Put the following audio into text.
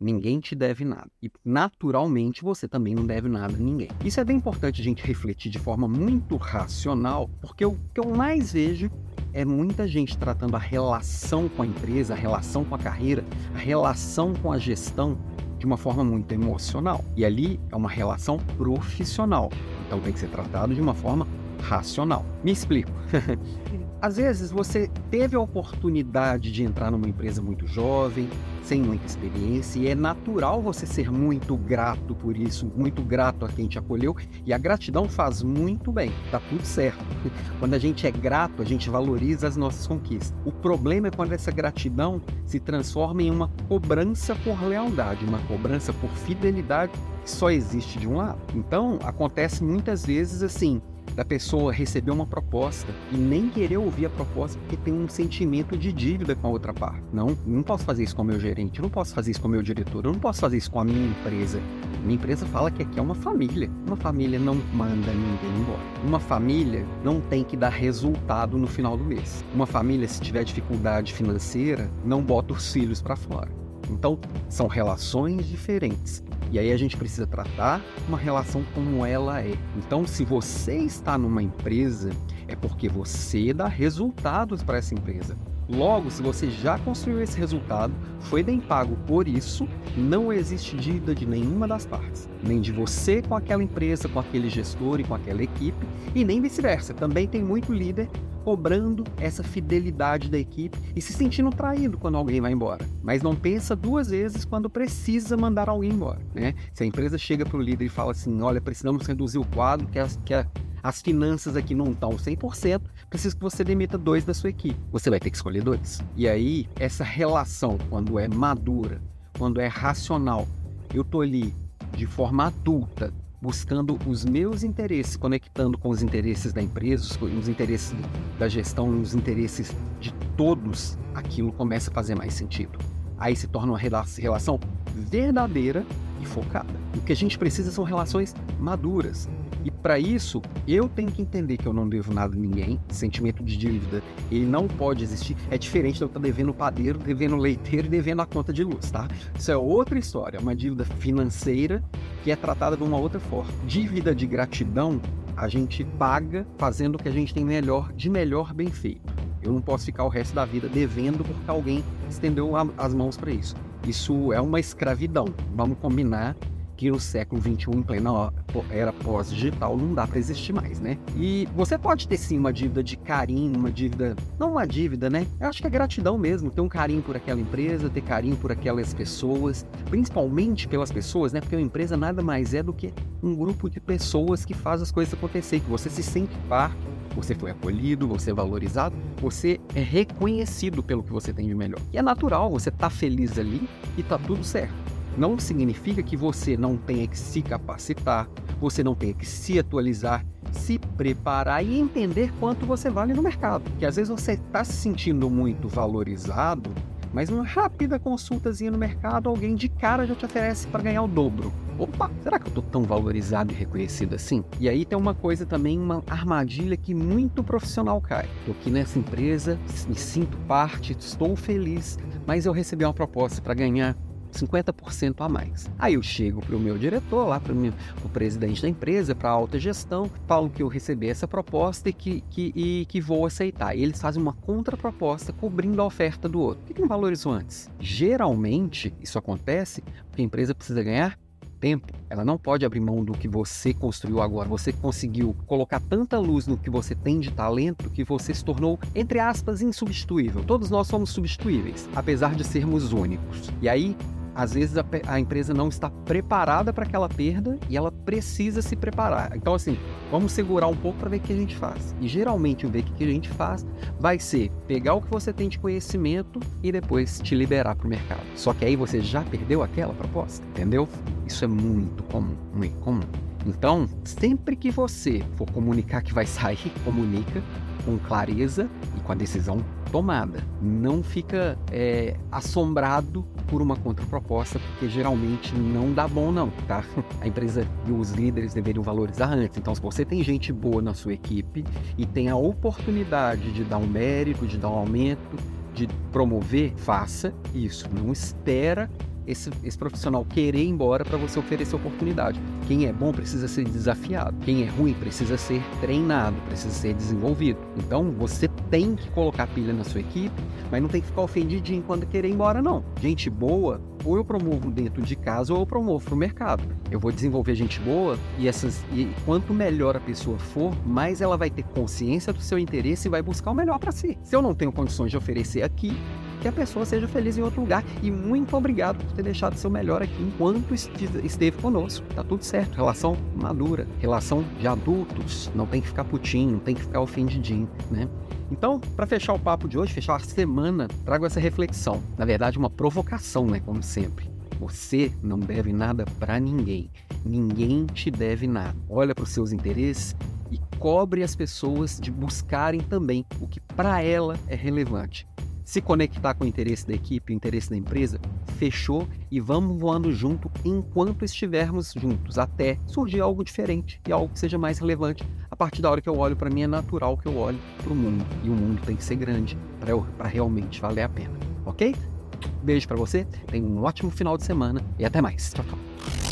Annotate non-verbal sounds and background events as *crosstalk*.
Ninguém te deve nada. E naturalmente você também não deve nada a ninguém. Isso é bem importante a gente refletir de forma muito racional, porque o que eu mais vejo é muita gente tratando a relação com a empresa, a relação com a carreira, a relação com a gestão de uma forma muito emocional. E ali é uma relação profissional. Então tem que ser tratado de uma forma racional. Me explico. *laughs* Às vezes você teve a oportunidade de entrar numa empresa muito jovem, sem muita experiência, e é natural você ser muito grato por isso, muito grato a quem te acolheu, e a gratidão faz muito bem, tá tudo certo. *laughs* Quando a gente é grato, a gente valoriza as nossas conquistas. O problema é quando essa gratidão se transforma em uma cobrança por lealdade, uma cobrança por fidelidade que só existe de um lado. Então, acontece muitas vezes assim, da pessoa receber uma proposta e nem querer ouvir a proposta porque tem um sentimento de dívida com a outra parte. Não, não posso fazer isso com o meu gerente, não posso fazer isso com o meu diretor, eu não posso fazer isso com a minha empresa. Minha empresa fala que aqui é uma família. Uma família não manda ninguém embora. Uma família não tem que dar resultado no final do mês. Uma família, se tiver dificuldade financeira, não bota os filhos para fora. Então, são relações diferentes. E aí a gente precisa tratar uma relação como ela é. Então, se você está numa empresa, é porque você dá resultados para essa empresa. Logo, se você já construiu esse resultado, foi bem pago por isso, não existe dívida de nenhuma das partes. Nem de você com aquela empresa, com aquele gestor e com aquela equipe, e nem vice-versa. Também tem muito líder cobrando essa fidelidade da equipe e se sentindo traído quando alguém vai embora. Mas não pensa duas vezes quando precisa mandar alguém embora. Né? Se a empresa chega para o líder e fala assim: olha, precisamos reduzir o quadro, que as, que a, as finanças aqui não estão 100%, preciso que você demita dois da sua equipe. Você vai ter que escolher dois. E aí, essa relação, quando é madura, quando é racional, eu tô ali de forma adulta, buscando os meus interesses, conectando com os interesses da empresa, os interesses da gestão, os interesses de todos, aquilo começa a fazer mais sentido. Aí se torna uma relação verdadeira e focada. O que a gente precisa são relações maduras, e para isso, eu tenho que entender que eu não devo nada a ninguém. Sentimento de dívida, ele não pode existir. É diferente de eu estar devendo padeiro, devendo leiteiro e devendo a conta de luz, tá? Isso é outra história, uma dívida financeira que é tratada de uma outra forma. Dívida de gratidão, a gente paga fazendo o que a gente tem melhor, de melhor bem feito. Eu não posso ficar o resto da vida devendo porque alguém estendeu as mãos para isso. Isso é uma escravidão. Vamos combinar que no século XXI, em plena era pós-digital, não dá para existir mais, né? E você pode ter sim uma dívida de carinho, uma dívida. Não uma dívida, né? Eu acho que é gratidão mesmo, ter um carinho por aquela empresa, ter carinho por aquelas pessoas, principalmente pelas pessoas, né? Porque uma empresa nada mais é do que um grupo de pessoas que faz as coisas acontecer, que você se sente parte você foi acolhido, você é valorizado, você é reconhecido pelo que você tem de melhor. E é natural, você tá feliz ali e tá tudo certo não significa que você não tenha que se capacitar, você não tenha que se atualizar, se preparar e entender quanto você vale no mercado. Que às vezes você está se sentindo muito valorizado, mas uma rápida consultazinha no mercado, alguém de cara já te oferece para ganhar o dobro. Opa, será que eu estou tão valorizado e reconhecido assim? E aí tem uma coisa também, uma armadilha que muito profissional cai. Estou aqui nessa empresa, me sinto parte, estou feliz, mas eu recebi uma proposta para ganhar 50% a mais. Aí eu chego para o meu diretor, lá para o presidente da empresa, para a alta gestão, falo que eu recebi essa proposta e que, que, e que vou aceitar. E eles fazem uma contraproposta cobrindo a oferta do outro. Por que não valorizou antes? Geralmente, isso acontece porque a empresa precisa ganhar tempo. Ela não pode abrir mão do que você construiu agora. Você conseguiu colocar tanta luz no que você tem de talento que você se tornou, entre aspas, insubstituível. Todos nós somos substituíveis, apesar de sermos únicos. E aí, às vezes a, a empresa não está preparada para aquela perda e ela precisa se preparar. Então, assim, vamos segurar um pouco para ver o que a gente faz. E geralmente o ver o que a gente faz vai ser pegar o que você tem de conhecimento e depois te liberar para o mercado. Só que aí você já perdeu aquela proposta, entendeu? Isso é muito comum, muito comum. Então, sempre que você for comunicar que vai sair, *laughs* comunica com clareza e com a decisão tomada. Não fica é, assombrado por uma contraproposta, porque geralmente não dá bom não, tá? *laughs* A empresa e os líderes deveriam valorizar antes. Então, se você tem gente boa na sua equipe e tem a oportunidade de dar um mérito, de dar um aumento, de promover, faça isso. Não espera esse, esse profissional querer ir embora para você oferecer oportunidade. Quem é bom precisa ser desafiado, quem é ruim precisa ser treinado, precisa ser desenvolvido. Então você tem que colocar pilha na sua equipe, mas não tem que ficar ofendidinho quando querer ir embora, não. Gente boa, ou eu promovo dentro de casa ou eu promovo para o mercado. Eu vou desenvolver gente boa e essas e quanto melhor a pessoa for, mais ela vai ter consciência do seu interesse e vai buscar o melhor para si. Se eu não tenho condições de oferecer aqui, que a pessoa seja feliz em outro lugar. E muito obrigado por ter deixado seu melhor aqui enquanto esteve conosco. Tá tudo certo. Relação madura, relação de adultos. Não tem que ficar putinho, não tem que ficar ofendidinho, né? Então, para fechar o papo de hoje, fechar a semana, trago essa reflexão. Na verdade, uma provocação, né? Como sempre. Você não deve nada para ninguém. Ninguém te deve nada. Olha para os seus interesses e cobre as pessoas de buscarem também o que para ela é relevante. Se conectar com o interesse da equipe, o interesse da empresa, fechou e vamos voando junto enquanto estivermos juntos, até surgir algo diferente e algo que seja mais relevante. A partir da hora que eu olho para mim, é natural que eu olhe para o mundo. E o mundo tem que ser grande para realmente valer a pena. Ok? Beijo para você, tenha um ótimo final de semana e até mais. Tchau, tchau.